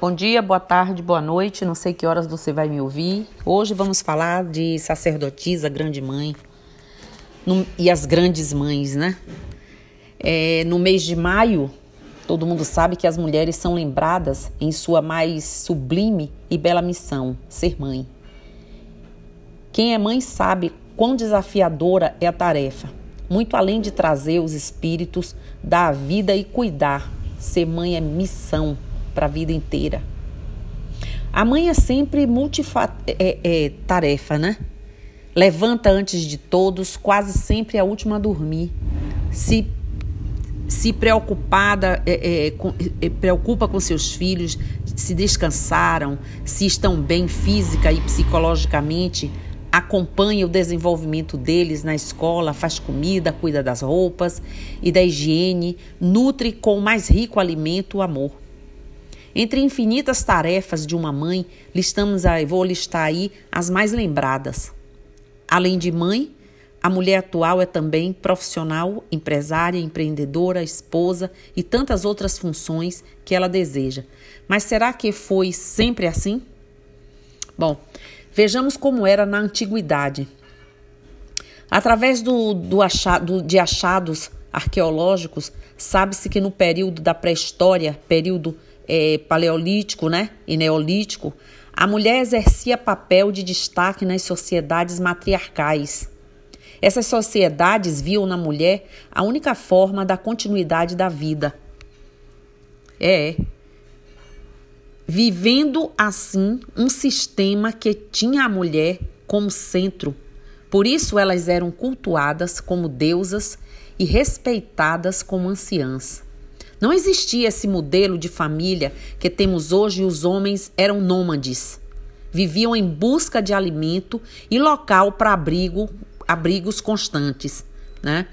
Bom dia, boa tarde, boa noite. Não sei que horas você vai me ouvir. Hoje vamos falar de sacerdotisa, grande mãe e as grandes mães, né? É, no mês de maio, todo mundo sabe que as mulheres são lembradas em sua mais sublime e bela missão, ser mãe. Quem é mãe sabe quão desafiadora é a tarefa. Muito além de trazer os espíritos da vida e cuidar, ser mãe é missão para a vida inteira. A mãe é sempre é, é, né? Levanta antes de todos, quase sempre a última a dormir. Se, se preocupada, é, é, com, é, preocupa com seus filhos, se descansaram, se estão bem física e psicologicamente, acompanha o desenvolvimento deles na escola, faz comida, cuida das roupas e da higiene, nutre com o mais rico alimento o amor. Entre infinitas tarefas de uma mãe, listamos aí, vou listar aí as mais lembradas. Além de mãe, a mulher atual é também profissional, empresária, empreendedora, esposa e tantas outras funções que ela deseja. Mas será que foi sempre assim? Bom, vejamos como era na antiguidade. Através do, do achado, de achados arqueológicos, sabe-se que no período da pré-história, período é, paleolítico né, e neolítico, a mulher exercia papel de destaque nas sociedades matriarcais. Essas sociedades viam na mulher a única forma da continuidade da vida. É. Vivendo assim um sistema que tinha a mulher como centro. Por isso elas eram cultuadas como deusas e respeitadas como anciãs. Não existia esse modelo de família que temos hoje e os homens eram nômades. Viviam em busca de alimento e local para abrigo, abrigos constantes, né?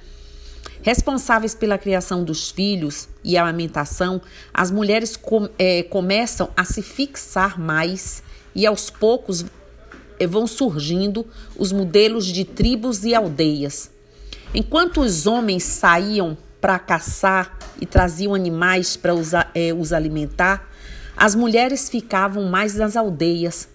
Responsáveis pela criação dos filhos e a amamentação, as mulheres com, é, começam a se fixar mais e aos poucos é, vão surgindo os modelos de tribos e aldeias. Enquanto os homens saíam para caçar e traziam animais para os, é, os alimentar, as mulheres ficavam mais nas aldeias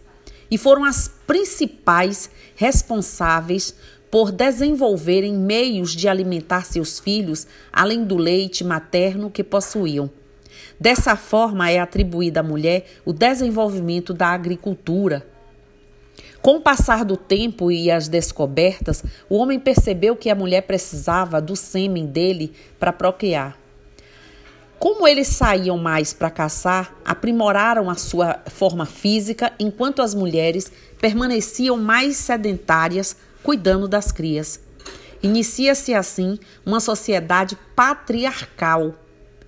e foram as principais responsáveis por desenvolverem meios de alimentar seus filhos, além do leite materno que possuíam. Dessa forma é atribuído à mulher o desenvolvimento da agricultura, com o passar do tempo e as descobertas, o homem percebeu que a mulher precisava do sêmen dele para procriar. Como eles saíam mais para caçar, aprimoraram a sua forma física, enquanto as mulheres permaneciam mais sedentárias, cuidando das crias. Inicia-se assim uma sociedade patriarcal.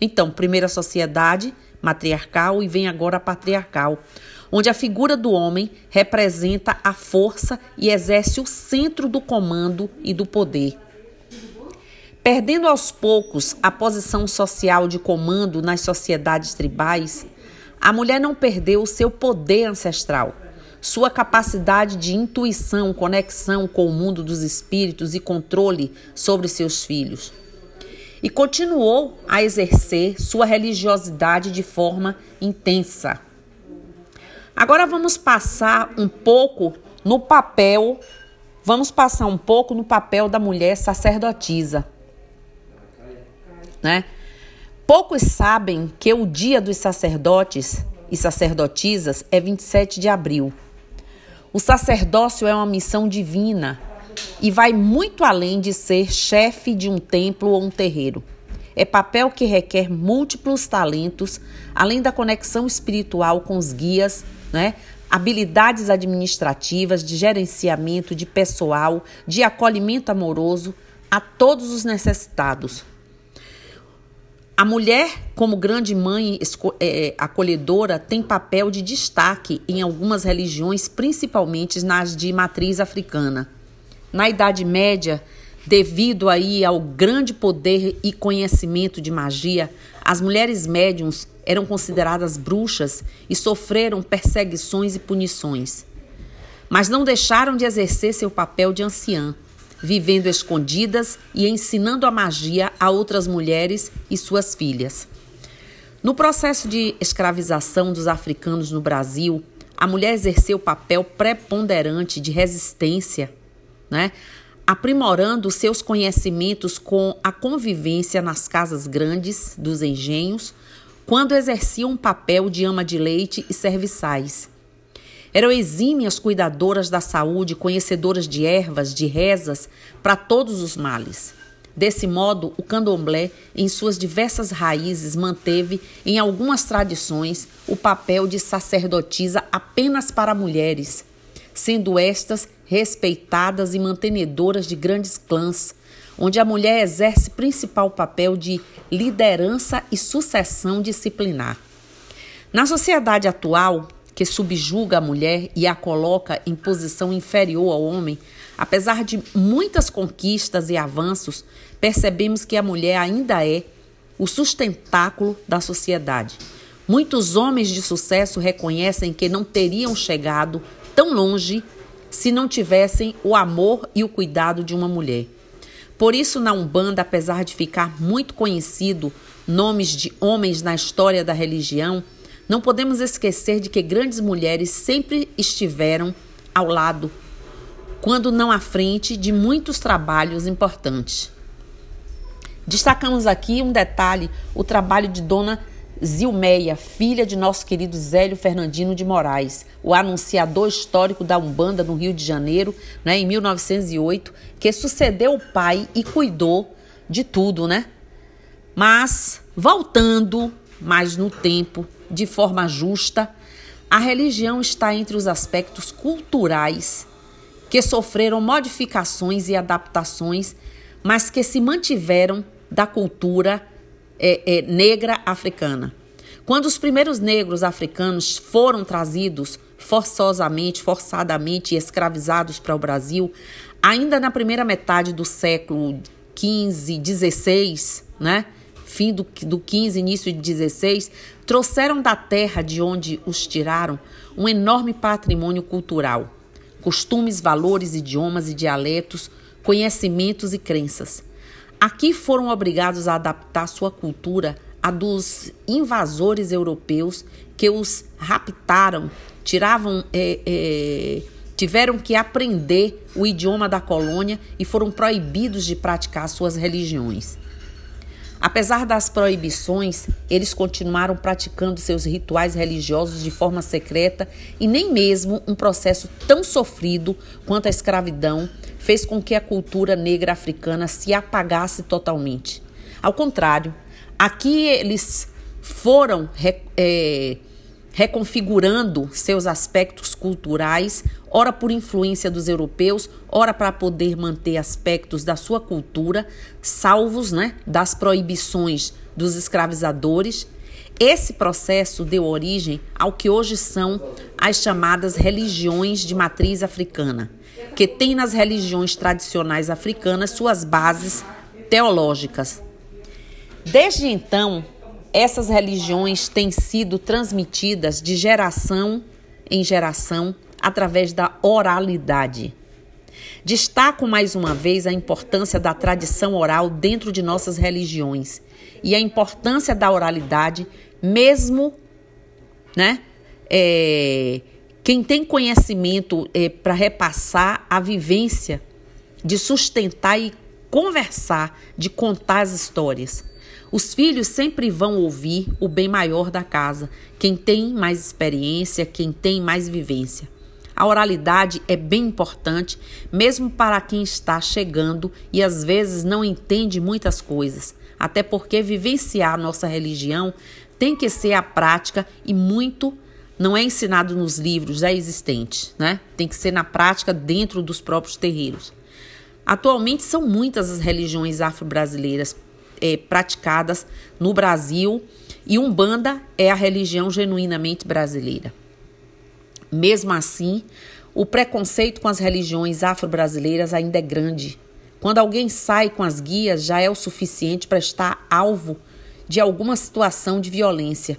Então, primeira sociedade matriarcal e vem agora patriarcal, onde a figura do homem representa a força e exerce o centro do comando e do poder. Perdendo aos poucos a posição social de comando nas sociedades tribais, a mulher não perdeu o seu poder ancestral, sua capacidade de intuição, conexão com o mundo dos espíritos e controle sobre seus filhos. E continuou a exercer sua religiosidade de forma intensa. Agora vamos passar um pouco no papel, vamos passar um pouco no papel da mulher sacerdotisa, né? Poucos sabem que o dia dos sacerdotes e sacerdotisas é 27 de abril. O sacerdócio é uma missão divina e vai muito além de ser chefe de um templo ou um terreiro. É papel que requer múltiplos talentos, além da conexão espiritual com os guias, né? habilidades administrativas, de gerenciamento de pessoal, de acolhimento amoroso a todos os necessitados. A mulher, como grande mãe é, acolhedora, tem papel de destaque em algumas religiões, principalmente nas de matriz africana. Na Idade Média, devido aí ao grande poder e conhecimento de magia, as mulheres médiums eram consideradas bruxas e sofreram perseguições e punições. Mas não deixaram de exercer seu papel de anciã, vivendo escondidas e ensinando a magia a outras mulheres e suas filhas. No processo de escravização dos africanos no Brasil, a mulher exerceu papel preponderante de resistência, né? aprimorando seus conhecimentos com a convivência nas casas grandes dos engenhos, quando exercia um papel de ama de leite e serviçais. Eram exímias cuidadoras da saúde, conhecedoras de ervas, de rezas para todos os males. Desse modo, o candomblé, em suas diversas raízes, manteve, em algumas tradições, o papel de sacerdotisa apenas para mulheres, sendo estas respeitadas e mantenedoras de grandes clãs, onde a mulher exerce principal papel de liderança e sucessão disciplinar. Na sociedade atual, que subjuga a mulher e a coloca em posição inferior ao homem, apesar de muitas conquistas e avanços, percebemos que a mulher ainda é o sustentáculo da sociedade. Muitos homens de sucesso reconhecem que não teriam chegado tão longe se não tivessem o amor e o cuidado de uma mulher. Por isso, na Umbanda, apesar de ficar muito conhecido nomes de homens na história da religião, não podemos esquecer de que grandes mulheres sempre estiveram ao lado, quando não à frente, de muitos trabalhos importantes. Destacamos aqui um detalhe: o trabalho de Dona Zilmeia, filha de nosso querido Zélio Fernandino de Moraes, o anunciador histórico da Umbanda no Rio de Janeiro, né, em 1908, que sucedeu o pai e cuidou de tudo, né? Mas, voltando mais no tempo, de forma justa, a religião está entre os aspectos culturais que sofreram modificações e adaptações, mas que se mantiveram da cultura é, é, negra africana. Quando os primeiros negros africanos foram trazidos forçosamente, forçadamente e escravizados para o Brasil, ainda na primeira metade do século XV, XVI, né? fim do, do 15, início de 16, trouxeram da terra de onde os tiraram um enorme patrimônio cultural, costumes, valores, idiomas e dialetos, conhecimentos e crenças. Aqui foram obrigados a adaptar sua cultura à dos invasores europeus que os raptaram, tiravam, é, é, tiveram que aprender o idioma da colônia e foram proibidos de praticar suas religiões. Apesar das proibições, eles continuaram praticando seus rituais religiosos de forma secreta e nem mesmo um processo tão sofrido quanto a escravidão fez com que a cultura negra africana se apagasse totalmente. Ao contrário, aqui eles foram é, reconfigurando seus aspectos culturais, ora por influência dos europeus, ora para poder manter aspectos da sua cultura, salvos né, das proibições dos escravizadores. Esse processo deu origem ao que hoje são as chamadas religiões de matriz africana que tem nas religiões tradicionais africanas suas bases teológicas. Desde então, essas religiões têm sido transmitidas de geração em geração através da oralidade. Destaco mais uma vez a importância da tradição oral dentro de nossas religiões e a importância da oralidade, mesmo, né? É, quem tem conhecimento é, para repassar a vivência, de sustentar e conversar, de contar as histórias. Os filhos sempre vão ouvir o bem maior da casa, quem tem mais experiência, quem tem mais vivência. A oralidade é bem importante, mesmo para quem está chegando e às vezes não entende muitas coisas, até porque vivenciar nossa religião tem que ser a prática e muito não é ensinado nos livros já existentes, né? Tem que ser na prática dentro dos próprios terreiros. Atualmente são muitas as religiões afro-brasileiras é, praticadas no Brasil e Umbanda é a religião genuinamente brasileira. Mesmo assim, o preconceito com as religiões afro-brasileiras ainda é grande. Quando alguém sai com as guias, já é o suficiente para estar alvo de alguma situação de violência.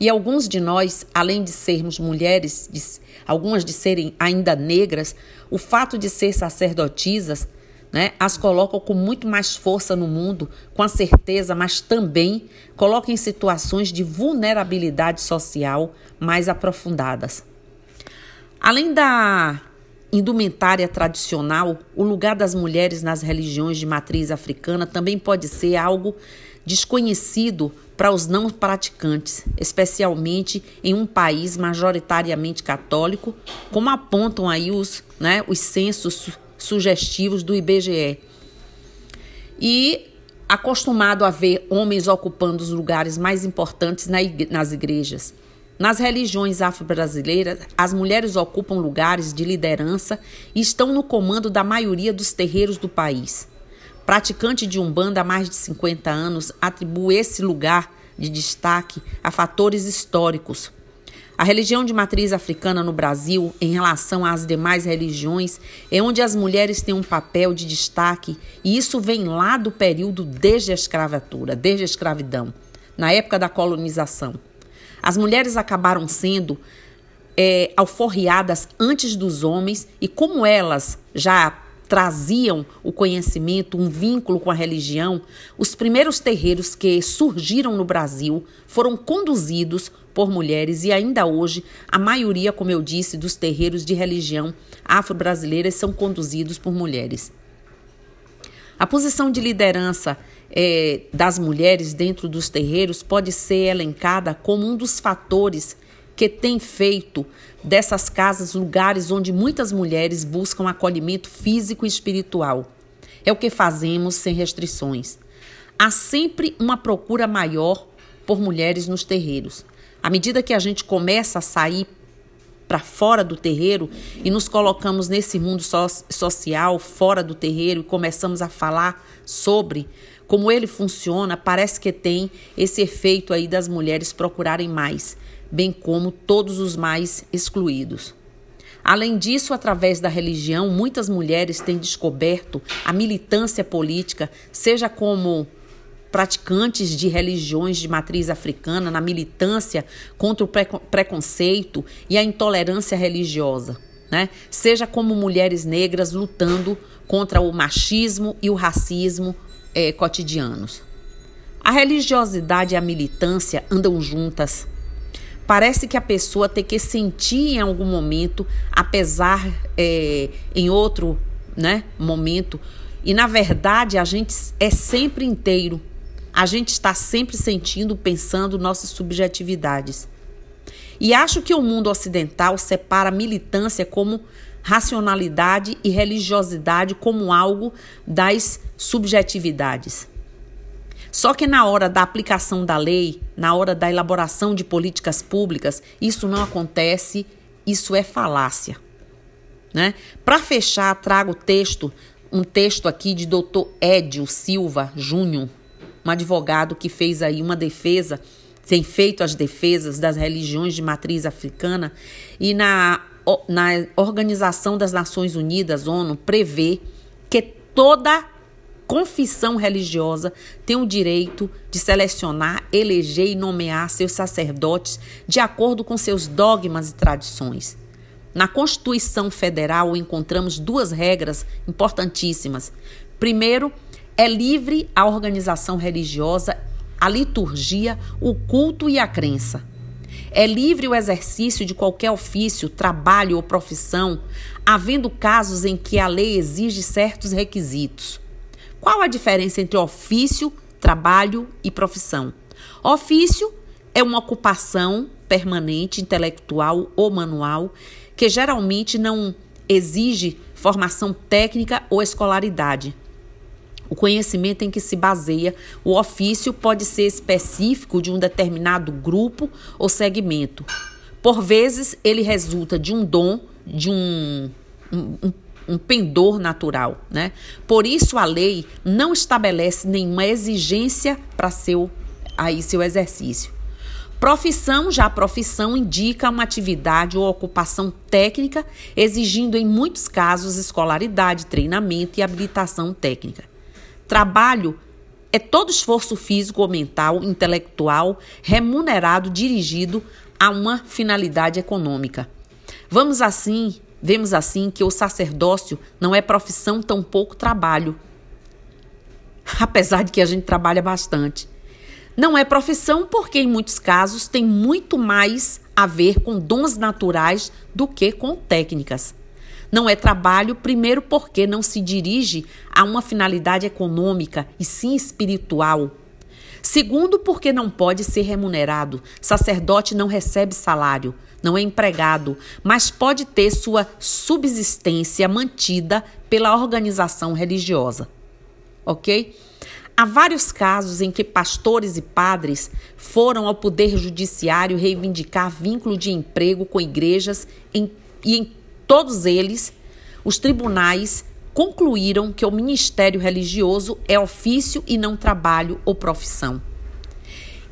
E alguns de nós, além de sermos mulheres, de, algumas de serem ainda negras, o fato de ser sacerdotisas né, as colocam com muito mais força no mundo, com a certeza, mas também colocam em situações de vulnerabilidade social mais aprofundadas. Além da indumentária tradicional, o lugar das mulheres nas religiões de matriz africana também pode ser algo desconhecido para os não praticantes, especialmente em um país majoritariamente católico, como apontam aí os, né, os censos sugestivos do IBGE. E acostumado a ver homens ocupando os lugares mais importantes nas igrejas. Nas religiões afro-brasileiras, as mulheres ocupam lugares de liderança e estão no comando da maioria dos terreiros do país. Praticante de Umbanda há mais de 50 anos, atribui esse lugar de destaque a fatores históricos. A religião de matriz africana no Brasil, em relação às demais religiões, é onde as mulheres têm um papel de destaque, e isso vem lá do período desde a escravatura, desde a escravidão, na época da colonização. As mulheres acabaram sendo é, alforriadas antes dos homens, e como elas já traziam o conhecimento, um vínculo com a religião, os primeiros terreiros que surgiram no Brasil foram conduzidos por mulheres e ainda hoje a maioria, como eu disse, dos terreiros de religião afro-brasileiras são conduzidos por mulheres. A posição de liderança é, das mulheres dentro dos terreiros pode ser elencada como um dos fatores que tem feito dessas casas lugares onde muitas mulheres buscam acolhimento físico e espiritual. É o que fazemos sem restrições. Há sempre uma procura maior por mulheres nos terreiros. À medida que a gente começa a sair para fora do terreiro e nos colocamos nesse mundo so social, fora do terreiro, e começamos a falar sobre como ele funciona, parece que tem esse efeito aí das mulheres procurarem mais bem como todos os mais excluídos. Além disso, através da religião, muitas mulheres têm descoberto a militância política, seja como praticantes de religiões de matriz africana, na militância contra o preconceito e a intolerância religiosa, né? seja como mulheres negras lutando contra o machismo e o racismo é, cotidianos. A religiosidade e a militância andam juntas Parece que a pessoa tem que sentir em algum momento, apesar é, em outro né, momento. E na verdade a gente é sempre inteiro. A gente está sempre sentindo, pensando nossas subjetividades. E acho que o mundo ocidental separa militância como racionalidade e religiosidade como algo das subjetividades. Só que na hora da aplicação da lei, na hora da elaboração de políticas públicas, isso não acontece, isso é falácia. Né? Para fechar, trago texto, um texto aqui de Dr. Edio Silva Júnior, um advogado que fez aí uma defesa, tem feito as defesas das religiões de matriz africana e na, na Organização das Nações Unidas, ONU, prevê que toda confissão religiosa tem o direito de selecionar, eleger e nomear seus sacerdotes de acordo com seus dogmas e tradições. Na Constituição Federal encontramos duas regras importantíssimas. Primeiro, é livre a organização religiosa, a liturgia, o culto e a crença. É livre o exercício de qualquer ofício, trabalho ou profissão, havendo casos em que a lei exige certos requisitos. Qual a diferença entre ofício, trabalho e profissão? Ofício é uma ocupação permanente, intelectual ou manual, que geralmente não exige formação técnica ou escolaridade. O conhecimento em que se baseia o ofício pode ser específico de um determinado grupo ou segmento. Por vezes, ele resulta de um dom, de um, um, um pendor natural, né? Por isso a lei não estabelece nenhuma exigência para seu aí seu exercício. Profissão, já a profissão indica uma atividade ou ocupação técnica, exigindo em muitos casos escolaridade, treinamento e habilitação técnica. Trabalho é todo esforço físico ou mental, intelectual, remunerado, dirigido a uma finalidade econômica. Vamos assim Vemos assim que o sacerdócio não é profissão, tampouco trabalho. Apesar de que a gente trabalha bastante. Não é profissão porque, em muitos casos, tem muito mais a ver com dons naturais do que com técnicas. Não é trabalho, primeiro, porque não se dirige a uma finalidade econômica e sim espiritual. Segundo, porque não pode ser remunerado. Sacerdote não recebe salário, não é empregado, mas pode ter sua subsistência mantida pela organização religiosa. Ok? Há vários casos em que pastores e padres foram ao Poder Judiciário reivindicar vínculo de emprego com igrejas em, e em todos eles, os tribunais concluíram que o ministério religioso é ofício e não trabalho ou profissão.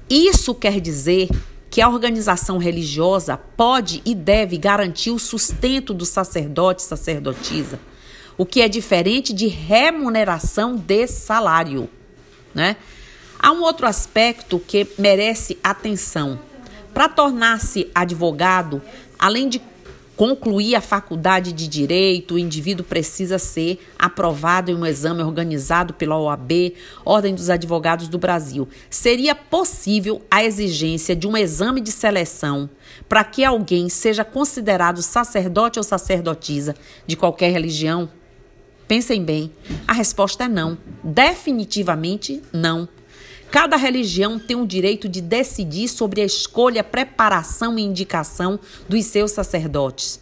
Isso quer dizer que a organização religiosa pode e deve garantir o sustento do sacerdote sacerdotisa, o que é diferente de remuneração de salário né? Há um outro aspecto que merece atenção. Para tornar-se advogado, além de concluir a faculdade de direito, o indivíduo precisa ser aprovado em um exame organizado pela OAB, Ordem dos Advogados do Brasil. Seria possível a exigência de um exame de seleção para que alguém seja considerado sacerdote ou sacerdotisa de qualquer religião? Pensem bem, a resposta é não. Definitivamente não. Cada religião tem o direito de decidir sobre a escolha, preparação e indicação dos seus sacerdotes.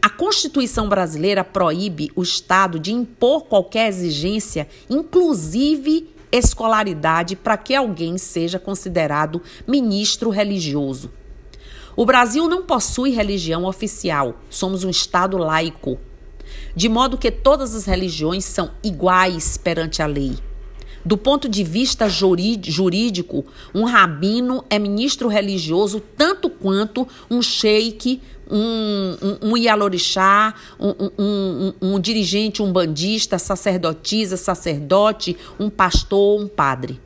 A Constituição brasileira proíbe o Estado de impor qualquer exigência, inclusive escolaridade, para que alguém seja considerado ministro religioso. O Brasil não possui religião oficial, somos um Estado laico de modo que todas as religiões são iguais perante a lei. Do ponto de vista jurídico, um rabino é ministro religioso tanto quanto um sheik, um, um, um ialorixá, um, um, um dirigente, um bandista, sacerdotisa, sacerdote, um pastor, um padre.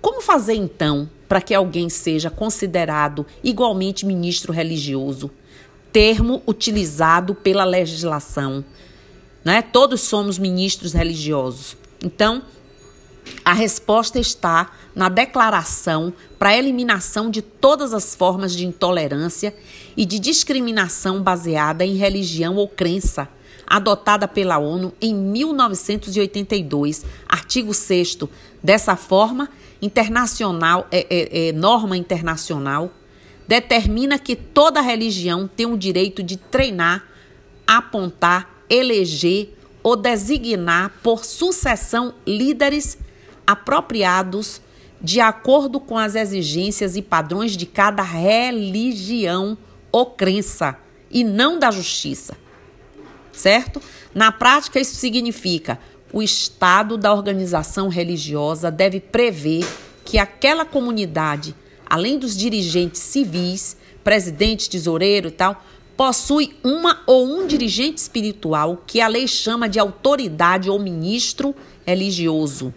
Como fazer então para que alguém seja considerado igualmente ministro religioso? termo utilizado pela legislação. Né? Todos somos ministros religiosos. Então, a resposta está na declaração para a eliminação de todas as formas de intolerância e de discriminação baseada em religião ou crença, adotada pela ONU em 1982, artigo 6 Dessa forma, internacional, é, é, é norma internacional determina que toda religião tem o direito de treinar, apontar, eleger ou designar por sucessão líderes apropriados de acordo com as exigências e padrões de cada religião ou crença e não da justiça. Certo? Na prática, isso significa o Estado da organização religiosa deve prever que aquela comunidade além dos dirigentes civis, presidente, tesoureiro e tal, possui uma ou um dirigente espiritual que a lei chama de autoridade ou ministro religioso.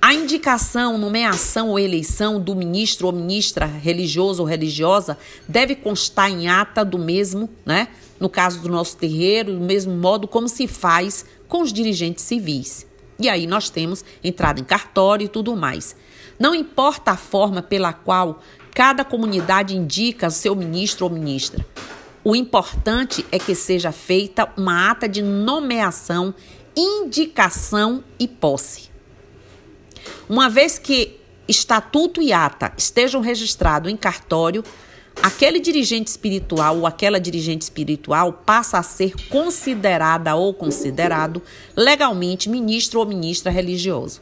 A indicação, nomeação ou eleição do ministro ou ministra religioso ou religiosa deve constar em ata do mesmo, né? No caso do nosso terreiro, do mesmo modo como se faz com os dirigentes civis. E aí nós temos entrada em cartório e tudo mais. Não importa a forma pela qual cada comunidade indica seu ministro ou ministra. O importante é que seja feita uma ata de nomeação, indicação e posse. Uma vez que estatuto e ata estejam registrados em cartório, aquele dirigente espiritual ou aquela dirigente espiritual passa a ser considerada ou considerado legalmente ministro ou ministra religioso.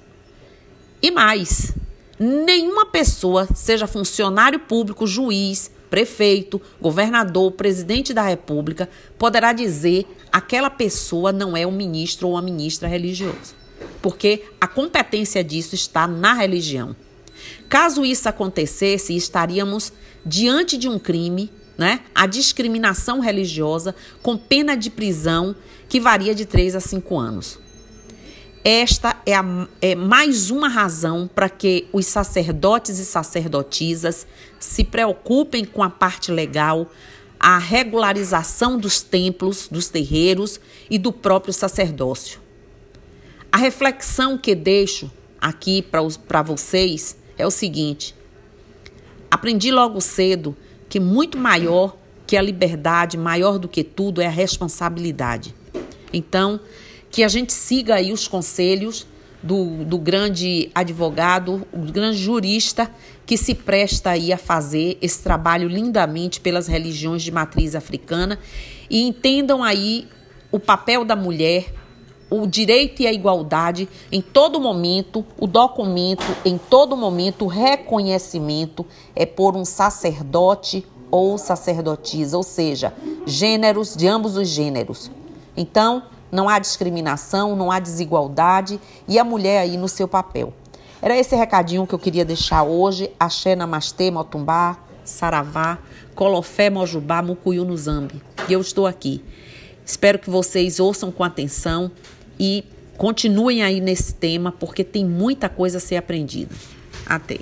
E mais, nenhuma pessoa, seja funcionário público, juiz, prefeito, governador, presidente da República, poderá dizer aquela pessoa não é um ministro ou uma ministra religioso, porque a competência disso está na religião. Caso isso acontecesse, estaríamos diante de um crime, né? A discriminação religiosa com pena de prisão que varia de 3 a 5 anos. Esta é, a, é mais uma razão para que os sacerdotes e sacerdotisas se preocupem com a parte legal, a regularização dos templos, dos terreiros e do próprio sacerdócio. A reflexão que deixo aqui para vocês é o seguinte: aprendi logo cedo que muito maior que a liberdade, maior do que tudo, é a responsabilidade. Então, que a gente siga aí os conselhos do, do grande advogado, o grande jurista que se presta aí a fazer esse trabalho lindamente pelas religiões de matriz africana e entendam aí o papel da mulher, o direito e a igualdade em todo momento, o documento em todo momento, o reconhecimento é por um sacerdote ou sacerdotisa, ou seja, gêneros de ambos os gêneros. Então, não há discriminação, não há desigualdade e a mulher aí no seu papel. Era esse recadinho que eu queria deixar hoje. Axé, Namastê, Motumbá, Saravá, Colofé, Mojubá, Mucuyu, no Zambi. E eu estou aqui. Espero que vocês ouçam com atenção e continuem aí nesse tema, porque tem muita coisa a ser aprendida. Até.